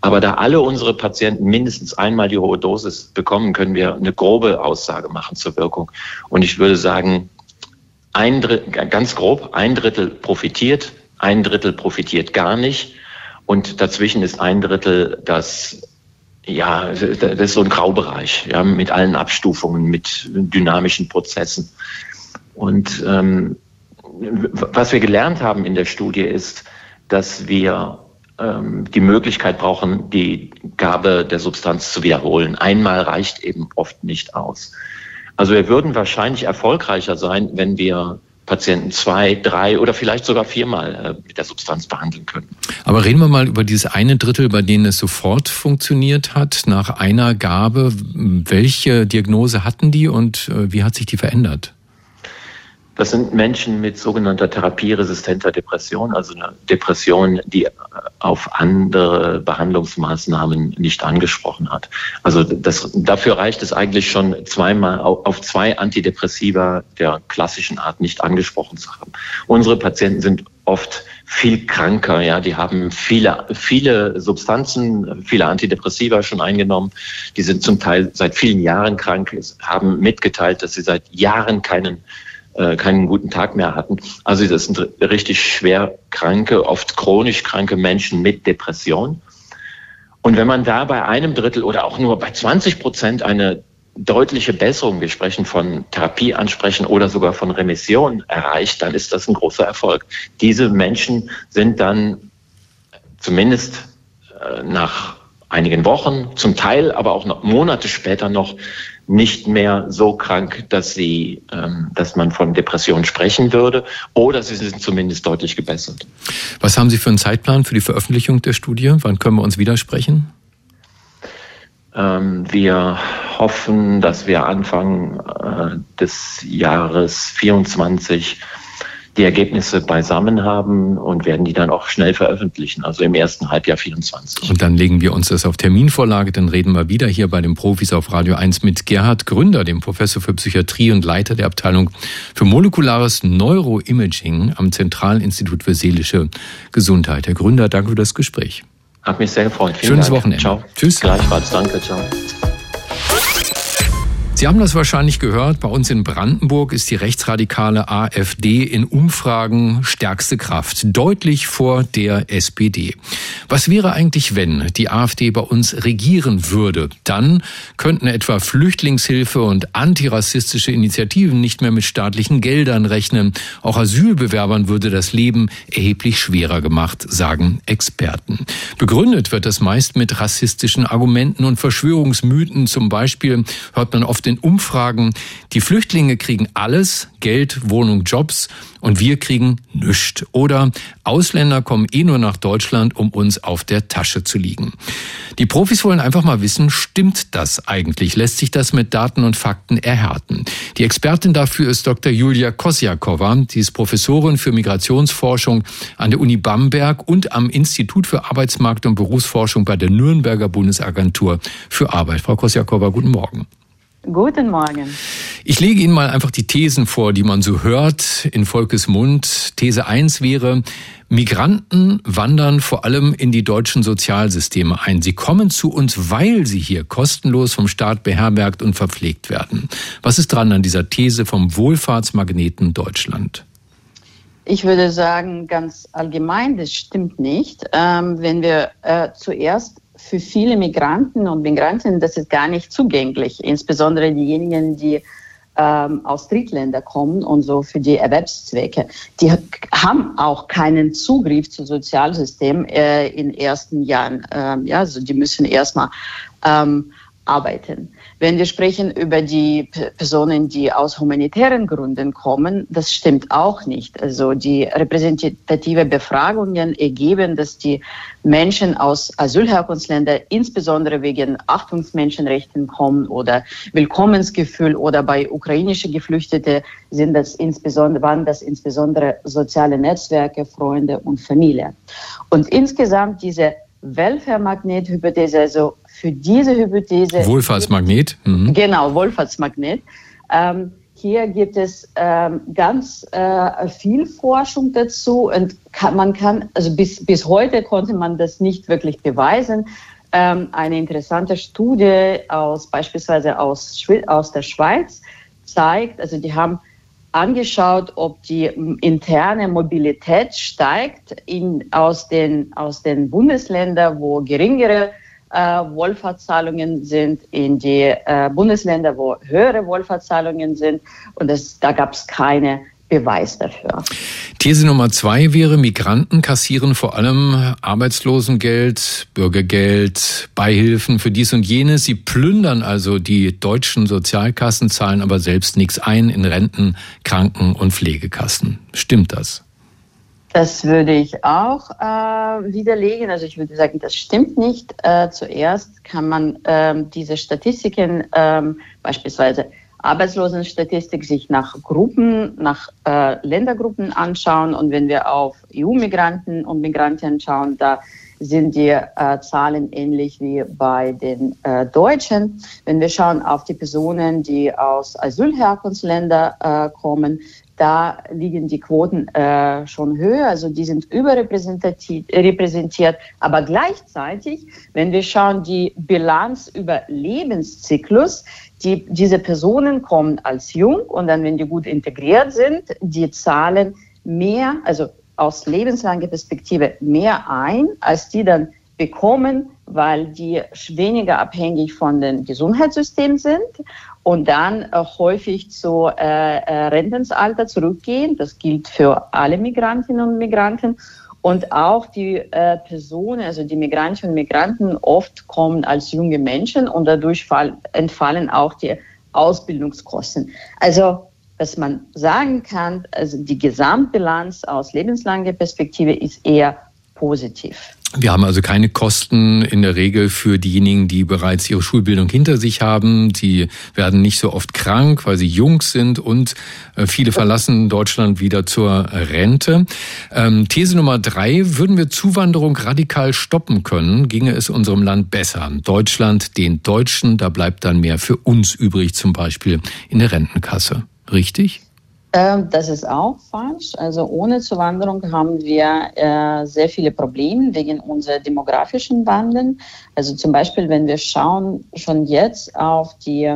Aber da alle unsere Patienten mindestens einmal die hohe Dosis bekommen, können wir eine grobe Aussage machen zur Wirkung. Und ich würde sagen, ein ganz grob, ein Drittel profitiert, ein Drittel profitiert gar nicht. Und dazwischen ist ein Drittel, das ja, das ist so ein Graubereich, ja, mit allen Abstufungen, mit dynamischen Prozessen. Und ähm, was wir gelernt haben in der Studie ist, dass wir ähm, die Möglichkeit brauchen, die Gabe der Substanz zu wiederholen. Einmal reicht eben oft nicht aus. Also wir würden wahrscheinlich erfolgreicher sein, wenn wir Patienten zwei, drei oder vielleicht sogar viermal äh, mit der Substanz behandeln können. Aber reden wir mal über dieses eine Drittel, bei denen es sofort funktioniert hat, nach einer Gabe. Welche Diagnose hatten die und äh, wie hat sich die verändert? Das sind Menschen mit sogenannter therapieresistenter Depression, also eine Depression, die auf andere Behandlungsmaßnahmen nicht angesprochen hat. Also das, dafür reicht es eigentlich schon zweimal auf zwei Antidepressiva der klassischen Art nicht angesprochen zu haben. Unsere Patienten sind oft viel kranker, ja, die haben viele, viele Substanzen, viele Antidepressiva schon eingenommen. Die sind zum Teil seit vielen Jahren krank, haben mitgeteilt, dass sie seit Jahren keinen äh, keinen guten Tag mehr hatten. Also das sind richtig schwer kranke, oft chronisch kranke Menschen mit Depression. Und wenn man da bei einem Drittel oder auch nur bei 20 Prozent eine deutliche Besserung, wir sprechen von Therapieansprechen oder sogar von Remission erreicht, dann ist das ein großer Erfolg. Diese Menschen sind dann zumindest äh, nach einigen Wochen, zum Teil aber auch noch Monate später noch nicht mehr so krank, dass sie, ähm, dass man von Depression sprechen würde, oder sie sind zumindest deutlich gebessert. Was haben Sie für einen Zeitplan für die Veröffentlichung der Studie? Wann können wir uns widersprechen? Ähm, wir hoffen, dass wir Anfang äh, des Jahres 24 die Ergebnisse beisammen haben und werden die dann auch schnell veröffentlichen, also im ersten Halbjahr 24. Und dann legen wir uns das auf Terminvorlage, dann reden wir wieder hier bei den Profis auf Radio 1 mit Gerhard Gründer, dem Professor für Psychiatrie und Leiter der Abteilung für molekulares Neuroimaging am Zentralinstitut für seelische Gesundheit. Herr Gründer, danke für das Gespräch. Hat mich sehr gefreut. Vielen Schönes Dank. Wochenende. Ciao. Tschüss. Gleichfalls. Danke. Ciao. Sie haben das wahrscheinlich gehört. Bei uns in Brandenburg ist die rechtsradikale AfD in Umfragen stärkste Kraft, deutlich vor der SPD. Was wäre eigentlich, wenn die AfD bei uns regieren würde? Dann könnten etwa Flüchtlingshilfe und antirassistische Initiativen nicht mehr mit staatlichen Geldern rechnen. Auch Asylbewerbern würde das Leben erheblich schwerer gemacht, sagen Experten. Begründet wird das meist mit rassistischen Argumenten und Verschwörungsmythen. Zum Beispiel hört man oft den Umfragen, die Flüchtlinge kriegen alles, Geld, Wohnung, Jobs und wir kriegen nichts. Oder Ausländer kommen eh nur nach Deutschland, um uns auf der Tasche zu liegen. Die Profis wollen einfach mal wissen, stimmt das eigentlich? Lässt sich das mit Daten und Fakten erhärten? Die Expertin dafür ist Dr. Julia Kosjakova. Sie ist Professorin für Migrationsforschung an der Uni Bamberg und am Institut für Arbeitsmarkt und Berufsforschung bei der Nürnberger Bundesagentur für Arbeit. Frau Kosjakova, guten Morgen. Guten Morgen. Ich lege Ihnen mal einfach die Thesen vor, die man so hört in Volkes Mund. These 1 wäre, Migranten wandern vor allem in die deutschen Sozialsysteme ein. Sie kommen zu uns, weil sie hier kostenlos vom Staat beherbergt und verpflegt werden. Was ist dran an dieser These vom Wohlfahrtsmagneten Deutschland? Ich würde sagen, ganz allgemein, das stimmt nicht. Ähm, wenn wir äh, zuerst für viele Migranten und Migrantinnen, das ist gar nicht zugänglich, insbesondere diejenigen, die ähm, aus Drittländern kommen und so für die Erwerbszwecke. Die haben auch keinen Zugriff zu Sozialsystem äh, in ersten Jahren. Ähm, ja, also die müssen erstmal ähm, arbeiten. Wenn wir sprechen über die Personen, die aus humanitären Gründen kommen, das stimmt auch nicht. Also die repräsentative Befragungen ergeben, dass die Menschen aus Asylherkunftsländern insbesondere wegen Achtungsmenschenrechten kommen oder Willkommensgefühl oder bei ukrainischen Geflüchteten sind das insbesondere, waren das insbesondere soziale Netzwerke, Freunde und Familie. Und insgesamt diese Welfare-Magnet-Hypothese, also für diese Hypothese. Wohlfahrtsmagnet. Mhm. Genau, Wohlfahrtsmagnet. Ähm, hier gibt es ähm, ganz äh, viel Forschung dazu und kann, man kann, also bis, bis heute konnte man das nicht wirklich beweisen. Ähm, eine interessante Studie aus beispielsweise aus, aus der Schweiz zeigt, also die haben angeschaut, ob die interne Mobilität steigt in, aus, den, aus den Bundesländern, wo geringere äh, Wohlfahrtszahlungen sind, in die äh, Bundesländer, wo höhere Wohlfahrtszahlungen sind. Und das, da gab es keine Beweis dafür. These Nummer zwei wäre, Migranten kassieren vor allem Arbeitslosengeld, Bürgergeld, Beihilfen für dies und jenes. Sie plündern also die deutschen Sozialkassen, zahlen aber selbst nichts ein in Renten, Kranken- und Pflegekassen. Stimmt das? Das würde ich auch äh, widerlegen. Also ich würde sagen, das stimmt nicht. Äh, zuerst kann man ähm, diese Statistiken ähm, beispielsweise Arbeitslosenstatistik sich nach Gruppen, nach äh, Ländergruppen anschauen. Und wenn wir auf EU-Migranten und Migrantinnen schauen, da sind die äh, Zahlen ähnlich wie bei den äh, Deutschen. Wenn wir schauen auf die Personen, die aus Asylherkunftsländern äh, kommen, da liegen die Quoten äh, schon höher, also die sind überrepräsentiert. Aber gleichzeitig, wenn wir schauen, die Bilanz über Lebenszyklus, die, diese Personen kommen als jung und dann, wenn die gut integriert sind, die zahlen mehr, also aus lebenslanger Perspektive mehr ein, als die dann bekommen, weil die weniger abhängig von dem Gesundheitssystem sind und dann äh, häufig zu äh, äh, Rentensalter zurückgehen. Das gilt für alle Migrantinnen und Migranten. Und auch die äh, Personen, also die Migrantinnen und Migranten, oft kommen als junge Menschen und dadurch fall, entfallen auch die Ausbildungskosten. Also was man sagen kann, also die Gesamtbilanz aus lebenslanger Perspektive ist eher positiv. Wir haben also keine Kosten in der Regel für diejenigen, die bereits ihre Schulbildung hinter sich haben. Sie werden nicht so oft krank, weil sie jung sind und äh, viele verlassen Deutschland wieder zur Rente. Ähm, These Nummer drei, würden wir Zuwanderung radikal stoppen können, ginge es unserem Land besser. Deutschland, den Deutschen, da bleibt dann mehr für uns übrig, zum Beispiel in der Rentenkasse. Richtig? Ähm, das ist auch falsch. Also ohne Zuwanderung haben wir äh, sehr viele Probleme wegen unserer demografischen Wandel. Also zum Beispiel, wenn wir schauen schon jetzt auf die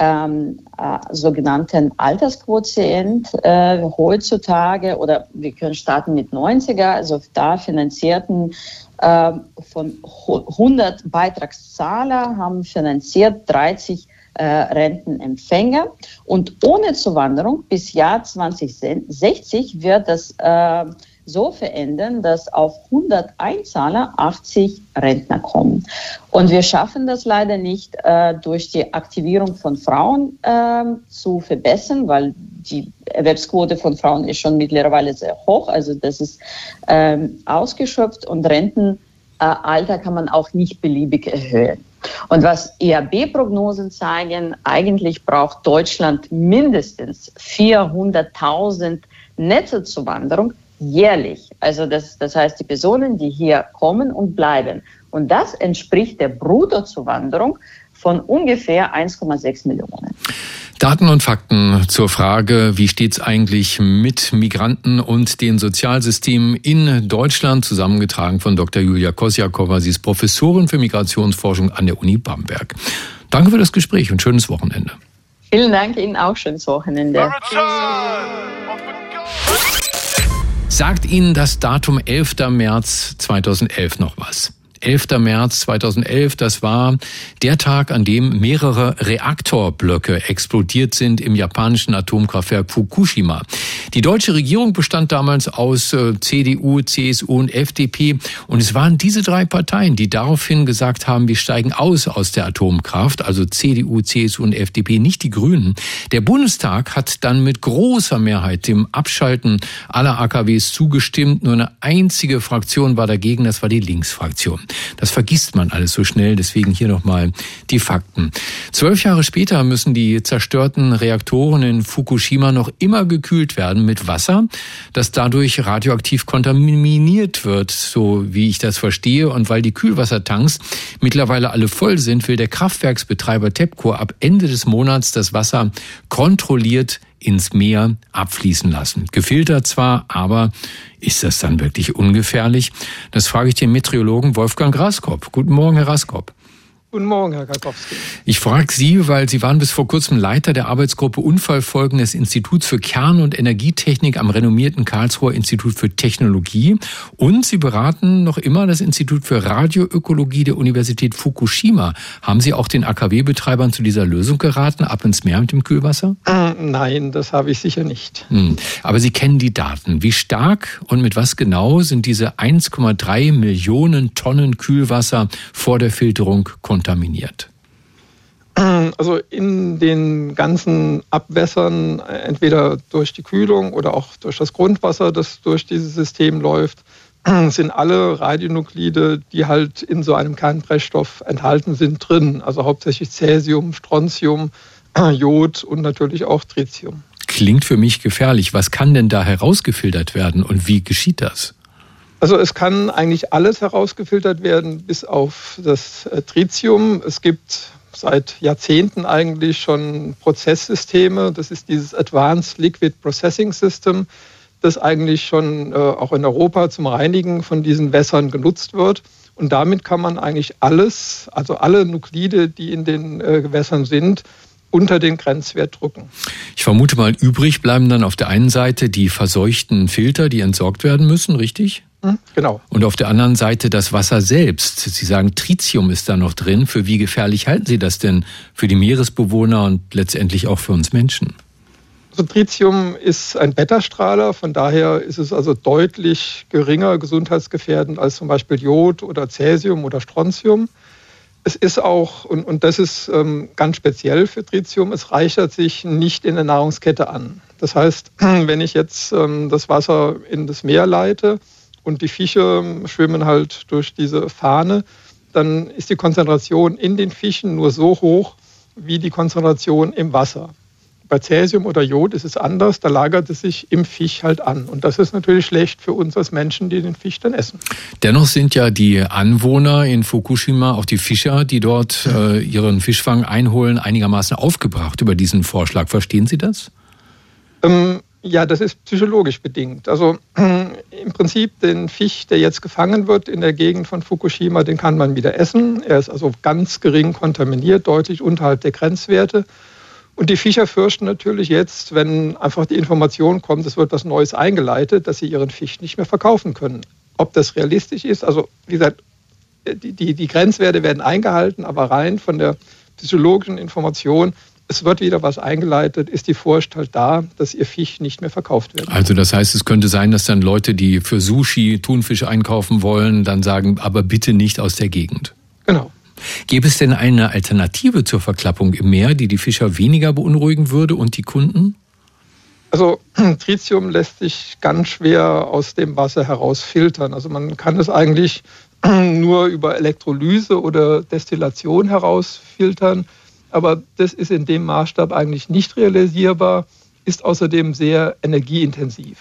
ähm, äh, sogenannten Altersquotient äh, heutzutage oder wir können starten mit 90er, also da finanzierten äh, von 100 Beitragszahler haben finanziert 30 äh, Rentenempfänger und ohne Zuwanderung bis Jahr 2060 wird das äh, so verändern, dass auf 100 Einzahler 80 Rentner kommen. Und wir schaffen das leider nicht äh, durch die Aktivierung von Frauen äh, zu verbessern, weil die Erwerbsquote von Frauen ist schon mittlerweile sehr hoch. Also das ist ähm, ausgeschöpft und Rentenalter kann man auch nicht beliebig erhöhen. Und was ERB-Prognosen zeigen, eigentlich braucht Deutschland mindestens 400.000 Nettozuwanderung jährlich. Also das, das heißt, die Personen, die hier kommen und bleiben. Und das entspricht der Bruttozuwanderung von ungefähr 1,6 Millionen. Daten und Fakten zur Frage, wie steht's eigentlich mit Migranten und den Sozialsystemen in Deutschland, zusammengetragen von Dr. Julia Kosjakova. Sie ist Professorin für Migrationsforschung an der Uni Bamberg. Danke für das Gespräch und schönes Wochenende. Vielen Dank Ihnen auch schönes Wochenende. Sagt Ihnen das Datum 11. März 2011 noch was? 11. März 2011, das war der Tag, an dem mehrere Reaktorblöcke explodiert sind im japanischen Atomkraftwerk Fukushima. Die deutsche Regierung bestand damals aus äh, CDU, CSU und FDP und es waren diese drei Parteien, die daraufhin gesagt haben, wir steigen aus aus der Atomkraft, also CDU, CSU und FDP, nicht die Grünen. Der Bundestag hat dann mit großer Mehrheit dem Abschalten aller AKWs zugestimmt. Nur eine einzige Fraktion war dagegen, das war die Linksfraktion. Das vergisst man alles so schnell, deswegen hier nochmal die Fakten. Zwölf Jahre später müssen die zerstörten Reaktoren in Fukushima noch immer gekühlt werden mit Wasser, das dadurch radioaktiv kontaminiert wird, so wie ich das verstehe. Und weil die Kühlwassertanks mittlerweile alle voll sind, will der Kraftwerksbetreiber TEPCO ab Ende des Monats das Wasser kontrolliert ins Meer abfließen lassen. Gefiltert zwar, aber ist das dann wirklich ungefährlich? Das frage ich den Meteorologen Wolfgang Raskop. Guten Morgen, Herr Raskop. Guten Morgen, Herr Kalkowski. Ich frage Sie, weil Sie waren bis vor kurzem Leiter der Arbeitsgruppe Unfallfolgen des Instituts für Kern- und Energietechnik am renommierten Karlsruher Institut für Technologie und Sie beraten noch immer das Institut für Radioökologie der Universität Fukushima. Haben Sie auch den AKW-Betreibern zu dieser Lösung geraten, ab ins Meer mit dem Kühlwasser? Äh, nein, das habe ich sicher nicht. Hm. Aber Sie kennen die Daten. Wie stark und mit was genau sind diese 1,3 Millionen Tonnen Kühlwasser vor der Filterung kontaminiert? Also in den ganzen Abwässern, entweder durch die Kühlung oder auch durch das Grundwasser, das durch dieses System läuft, sind alle Radionuklide, die halt in so einem Kernbrennstoff enthalten sind, drin. Also hauptsächlich Cäsium, Strontium, Jod und natürlich auch Tritium. Klingt für mich gefährlich. Was kann denn da herausgefiltert werden und wie geschieht das? Also es kann eigentlich alles herausgefiltert werden, bis auf das äh, Tritium. Es gibt seit Jahrzehnten eigentlich schon Prozesssysteme. Das ist dieses Advanced Liquid Processing System, das eigentlich schon äh, auch in Europa zum Reinigen von diesen Wässern genutzt wird. Und damit kann man eigentlich alles, also alle Nuklide, die in den äh, Gewässern sind, unter den Grenzwert drücken. Ich vermute mal, übrig bleiben dann auf der einen Seite die verseuchten Filter, die entsorgt werden müssen, richtig? Hm, genau. Und auf der anderen Seite das Wasser selbst. Sie sagen, Tritium ist da noch drin. Für wie gefährlich halten Sie das denn für die Meeresbewohner und letztendlich auch für uns Menschen? Also Tritium ist ein Beta-Strahler, von daher ist es also deutlich geringer gesundheitsgefährdend als zum Beispiel Jod oder Cäsium oder Strontium. Es ist auch, und, und das ist ähm, ganz speziell für Tritium, es reichert sich nicht in der Nahrungskette an. Das heißt, wenn ich jetzt ähm, das Wasser in das Meer leite, und die Fische schwimmen halt durch diese Fahne, dann ist die Konzentration in den Fischen nur so hoch wie die Konzentration im Wasser. Bei Cäsium oder Jod ist es anders, da lagert es sich im Fisch halt an. Und das ist natürlich schlecht für uns als Menschen, die den Fisch dann essen. Dennoch sind ja die Anwohner in Fukushima, auch die Fischer, die dort äh, ihren Fischfang einholen, einigermaßen aufgebracht über diesen Vorschlag. Verstehen Sie das? Ähm, ja, das ist psychologisch bedingt. Also im Prinzip den Fisch, der jetzt gefangen wird in der Gegend von Fukushima, den kann man wieder essen. Er ist also ganz gering kontaminiert, deutlich unterhalb der Grenzwerte. Und die Fischer fürchten natürlich jetzt, wenn einfach die Information kommt, es wird was Neues eingeleitet, dass sie ihren Fisch nicht mehr verkaufen können. Ob das realistisch ist, also wie gesagt, die, die, die Grenzwerte werden eingehalten, aber rein von der psychologischen Information es wird wieder was eingeleitet, ist die Furcht halt da, dass ihr Fisch nicht mehr verkauft wird. Also das heißt, es könnte sein, dass dann Leute, die für Sushi Thunfisch einkaufen wollen, dann sagen, aber bitte nicht aus der Gegend. Genau. Gäbe es denn eine Alternative zur Verklappung im Meer, die die Fischer weniger beunruhigen würde und die Kunden? Also Tritium lässt sich ganz schwer aus dem Wasser herausfiltern. Also man kann es eigentlich nur über Elektrolyse oder Destillation herausfiltern. Aber das ist in dem Maßstab eigentlich nicht realisierbar, ist außerdem sehr energieintensiv.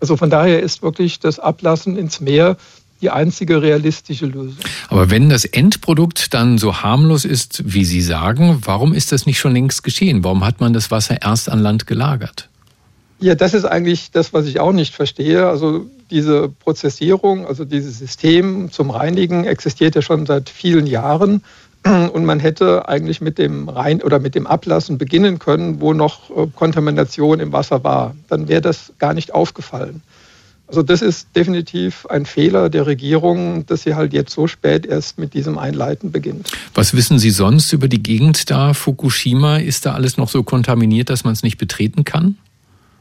Also von daher ist wirklich das Ablassen ins Meer die einzige realistische Lösung. Aber wenn das Endprodukt dann so harmlos ist, wie Sie sagen, warum ist das nicht schon längst geschehen? Warum hat man das Wasser erst an Land gelagert? Ja, das ist eigentlich das, was ich auch nicht verstehe. Also diese Prozessierung, also dieses System zum Reinigen existiert ja schon seit vielen Jahren. Und man hätte eigentlich mit dem Rein oder mit dem Ablassen beginnen können, wo noch äh, Kontamination im Wasser war. Dann wäre das gar nicht aufgefallen. Also das ist definitiv ein Fehler der Regierung, dass sie halt jetzt so spät erst mit diesem Einleiten beginnt. Was wissen Sie sonst über die Gegend da, Fukushima? Ist da alles noch so kontaminiert, dass man es nicht betreten kann?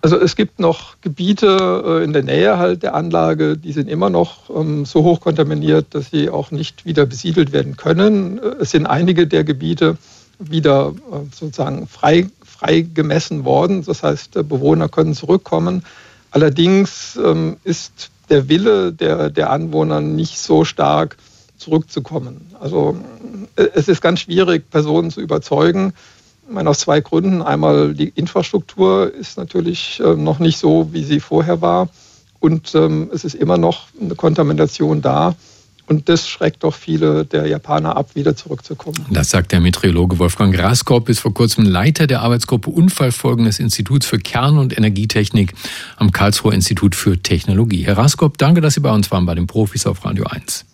Also es gibt noch Gebiete äh, in der Nähe halt der Anlage, die sind immer noch ähm, so hoch kontaminiert, dass sie auch nicht wieder besiedelt werden können. Äh, es sind einige der Gebiete wieder äh, sozusagen frei, frei gemessen worden. Das heißt, Bewohner können zurückkommen. Allerdings ähm, ist der Wille der, der Anwohner nicht so stark, zurückzukommen. Also es ist ganz schwierig, Personen zu überzeugen. Meine, aus zwei Gründen. Einmal die Infrastruktur ist natürlich äh, noch nicht so, wie sie vorher war. Und ähm, es ist immer noch eine Kontamination da. Und das schreckt doch viele der Japaner ab, wieder zurückzukommen. Das sagt der Meteorologe Wolfgang Graskop, ist vor kurzem Leiter der Arbeitsgruppe Unfallfolgen des Instituts für Kern- und Energietechnik am Karlsruher Institut für Technologie. Herr Graskop, danke, dass Sie bei uns waren, bei den Profis auf Radio 1.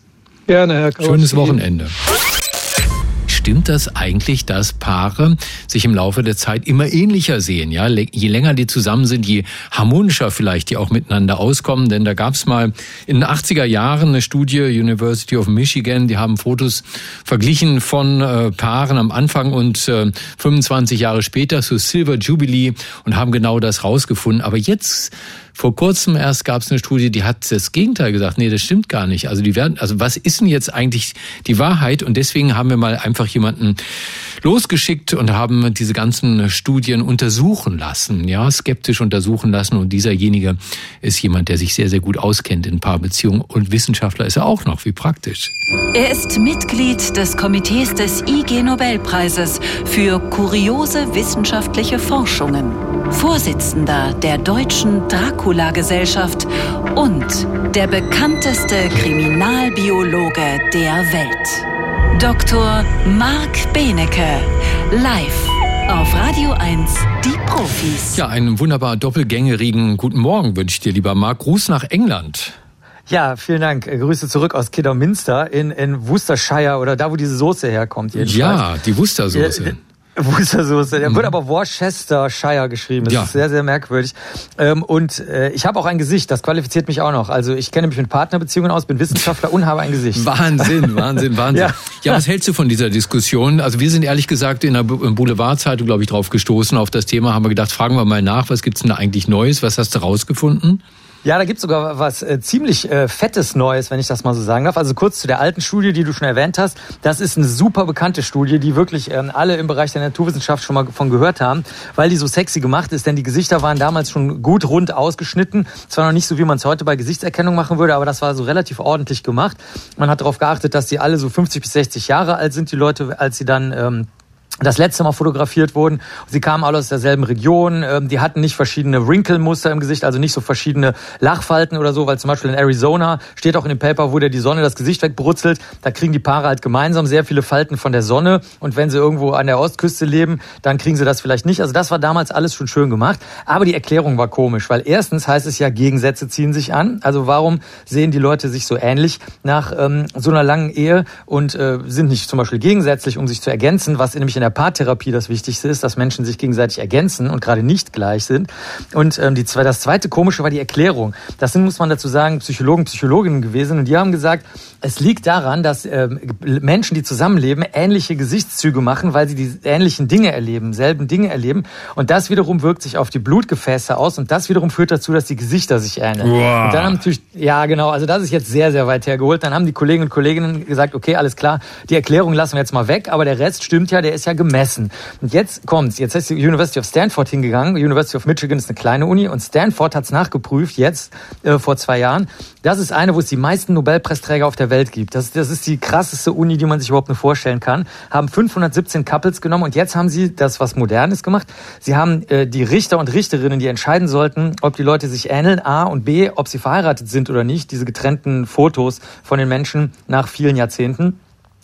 Gerne, Herr Karolski. Schönes Wochenende stimmt das eigentlich, dass Paare sich im Laufe der Zeit immer ähnlicher sehen? Ja, je länger die zusammen sind, je harmonischer vielleicht die auch miteinander auskommen. Denn da gab es mal in den 80er Jahren eine Studie, University of Michigan, die haben Fotos verglichen von äh, Paaren am Anfang und äh, 25 Jahre später zu Silver Jubilee und haben genau das rausgefunden. Aber jetzt vor kurzem erst gab es eine Studie, die hat das Gegenteil gesagt. Nee, das stimmt gar nicht. Also die werden, also was ist denn jetzt eigentlich die Wahrheit? Und deswegen haben wir mal einfach jemanden losgeschickt und haben diese ganzen Studien untersuchen lassen, ja, skeptisch untersuchen lassen. Und dieserjenige ist jemand, der sich sehr, sehr gut auskennt in Paarbeziehungen und Wissenschaftler ist er auch noch. Wie praktisch. Er ist Mitglied des Komitees des IG Nobelpreises für kuriose wissenschaftliche Forschungen, Vorsitzender der deutschen Dracula-Gesellschaft und der bekannteste Kriminalbiologe der Welt. Dr. Marc Benecke, live auf Radio 1, die Profis. Ja, einen wunderbar doppelgängerigen guten Morgen wünsche ich dir, lieber Marc. Gruß nach England. Ja, vielen Dank. Grüße zurück aus Kidderminster in, in Worcestershire oder da, wo diese Soße herkommt. Jedenfalls. Ja, die Worcestersoße. Ja, Worcestersoße. Der mhm. wird aber Worcestershire geschrieben. Das ja. ist sehr, sehr merkwürdig. Ähm, und äh, ich habe auch ein Gesicht, das qualifiziert mich auch noch. Also ich kenne mich mit Partnerbeziehungen aus, bin Wissenschaftler und habe ein Gesicht. Wahnsinn, Wahnsinn, Wahnsinn. Ja. ja, was hältst du von dieser Diskussion? Also wir sind ehrlich gesagt in der Boulevardzeitung, glaube ich, drauf gestoßen auf das Thema, haben wir gedacht, fragen wir mal nach, was gibt's denn da eigentlich Neues? Was hast du rausgefunden? Ja, da gibt's sogar was äh, ziemlich äh, fettes Neues, wenn ich das mal so sagen darf. Also kurz zu der alten Studie, die du schon erwähnt hast. Das ist eine super bekannte Studie, die wirklich ähm, alle im Bereich der Naturwissenschaft schon mal von gehört haben, weil die so sexy gemacht ist. Denn die Gesichter waren damals schon gut rund ausgeschnitten. Zwar noch nicht so, wie man es heute bei Gesichtserkennung machen würde, aber das war so relativ ordentlich gemacht. Man hat darauf geachtet, dass die alle so 50 bis 60 Jahre alt sind, die Leute, als sie dann ähm, das letzte Mal fotografiert wurden. Sie kamen alle aus derselben Region. Ähm, die hatten nicht verschiedene Wrinkle-Muster im Gesicht, also nicht so verschiedene Lachfalten oder so, weil zum Beispiel in Arizona steht auch in dem Paper, wo der die Sonne das Gesicht wegbrutzelt. Da kriegen die Paare halt gemeinsam sehr viele Falten von der Sonne. Und wenn sie irgendwo an der Ostküste leben, dann kriegen sie das vielleicht nicht. Also das war damals alles schon schön gemacht. Aber die Erklärung war komisch, weil erstens heißt es ja, Gegensätze ziehen sich an. Also warum sehen die Leute sich so ähnlich nach ähm, so einer langen Ehe und äh, sind nicht zum Beispiel gegensätzlich, um sich zu ergänzen, was nämlich in der Paartherapie das Wichtigste ist, dass Menschen sich gegenseitig ergänzen und gerade nicht gleich sind. Und ähm, die, das zweite Komische war die Erklärung. Das sind, muss man dazu sagen, Psychologen, Psychologinnen gewesen. Und die haben gesagt, es liegt daran, dass ähm, Menschen, die zusammenleben, ähnliche Gesichtszüge machen, weil sie die ähnlichen Dinge erleben, selben Dinge erleben. Und das wiederum wirkt sich auf die Blutgefäße aus und das wiederum führt dazu, dass die Gesichter sich ähneln. Wow. Und dann haben natürlich, ja genau, also das ist jetzt sehr, sehr weit hergeholt. Dann haben die Kollegen und Kolleginnen gesagt, okay, alles klar, die Erklärung lassen wir jetzt mal weg, aber der Rest stimmt ja, der ist ja gemessen. Und jetzt kommt's, jetzt ist die University of Stanford hingegangen, University of Michigan ist eine kleine Uni und Stanford hat's nachgeprüft, jetzt äh, vor zwei Jahren. Das ist eine, wo es die meisten Nobelpreisträger auf der Welt gibt. Das, das ist die krasseste Uni, die man sich überhaupt nur vorstellen kann. Haben 517 Couples genommen und jetzt haben sie das, was Modernes gemacht. Sie haben äh, die Richter und Richterinnen, die entscheiden sollten, ob die Leute sich ähneln, A und B, ob sie verheiratet sind oder nicht, diese getrennten Fotos von den Menschen nach vielen Jahrzehnten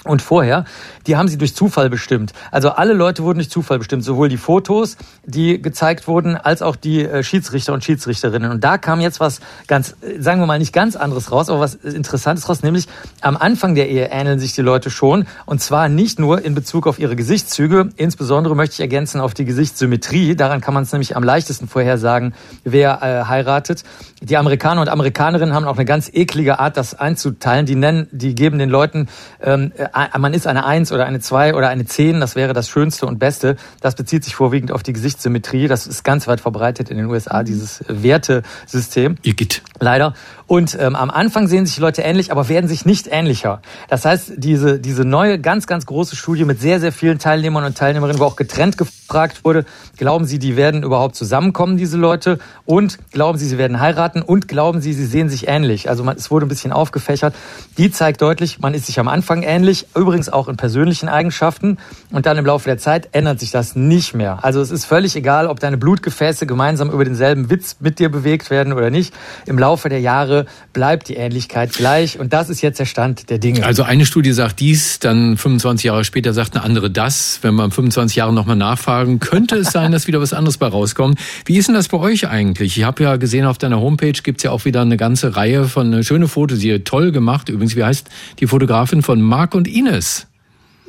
und vorher, die haben sie durch Zufall bestimmt. Also alle Leute wurden durch Zufall bestimmt, sowohl die Fotos, die gezeigt wurden, als auch die äh, Schiedsrichter und Schiedsrichterinnen. Und da kam jetzt was ganz, äh, sagen wir mal, nicht ganz anderes raus, aber was Interessantes raus, nämlich am Anfang der Ehe ähneln sich die Leute schon. Und zwar nicht nur in Bezug auf ihre Gesichtszüge, insbesondere möchte ich ergänzen auf die Gesichtssymmetrie. Daran kann man es nämlich am leichtesten vorhersagen, wer äh, heiratet. Die Amerikaner und Amerikanerinnen haben auch eine ganz eklige Art, das einzuteilen. Die nennen, die geben den Leuten ähm, man ist eine Eins oder eine Zwei oder eine Zehn, das wäre das Schönste und Beste. Das bezieht sich vorwiegend auf die Gesichtssymmetrie. Das ist ganz weit verbreitet in den USA, dieses Wertesystem. Ihr geht. Leider. Und ähm, am Anfang sehen sich die Leute ähnlich, aber werden sich nicht ähnlicher. Das heißt, diese, diese neue, ganz, ganz große Studie mit sehr, sehr vielen Teilnehmern und Teilnehmerinnen, wo auch getrennt gefragt wurde, glauben Sie, die werden überhaupt zusammenkommen, diese Leute? Und glauben Sie, sie werden heiraten? Und glauben Sie, sie sehen sich ähnlich? Also man, es wurde ein bisschen aufgefächert. Die zeigt deutlich, man ist sich am Anfang ähnlich, übrigens auch in persönlichen Eigenschaften. Und dann im Laufe der Zeit ändert sich das nicht mehr. Also es ist völlig egal, ob deine Blutgefäße gemeinsam über denselben Witz mit dir bewegt werden oder nicht. Im Laufe der Jahre bleibt die Ähnlichkeit gleich. Und das ist jetzt der Stand der Dinge. Also eine Studie sagt dies, dann 25 Jahre später sagt eine andere das. Wenn man 25 Jahre nochmal nachfragen, könnte es sein, dass wieder was anderes bei rauskommt. Wie ist denn das bei euch eigentlich? Ich habe ja gesehen, auf deiner Homepage gibt's ja auch wieder eine ganze Reihe von äh, schöne Fotos, die toll gemacht. Übrigens, wie heißt die Fotografin von Marc und Ines?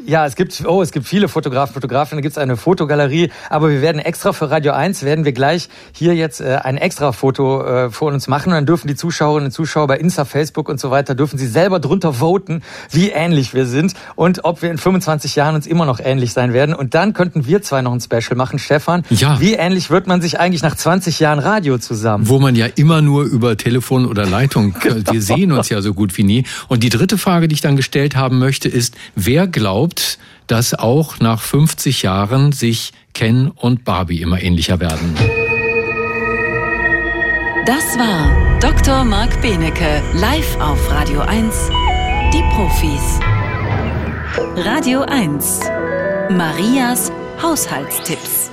Ja, es gibt, oh, es gibt viele Fotografen, Fotografinnen, da gibt es eine Fotogalerie, aber wir werden extra für Radio 1, werden wir gleich hier jetzt äh, ein extra Foto äh, von uns machen und dann dürfen die Zuschauerinnen und Zuschauer bei Insta, Facebook und so weiter, dürfen sie selber drunter voten, wie ähnlich wir sind und ob wir in 25 Jahren uns immer noch ähnlich sein werden und dann könnten wir zwei noch ein Special machen, Stefan. Ja. Wie ähnlich wird man sich eigentlich nach 20 Jahren Radio zusammen? Wo man ja immer nur über Telefon oder Leitung, wir sehen uns ja so gut wie nie. Und die dritte Frage, die ich dann gestellt haben möchte, ist, wer glaubt, glaubt, dass auch nach 50 Jahren sich Ken und Barbie immer ähnlicher werden. Das war Dr. Marc Benecke live auf Radio 1. Die Profis. Radio 1. Marias Haushaltstipps.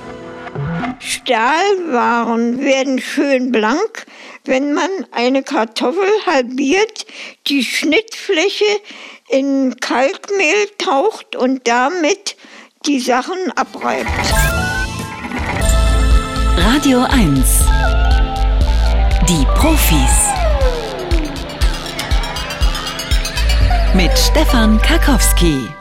Stahlwaren werden schön blank, wenn man eine Kartoffel halbiert, die Schnittfläche in Kalkmehl taucht und damit die Sachen abreibt. Radio 1. Die Profis. Mit Stefan Karkowski.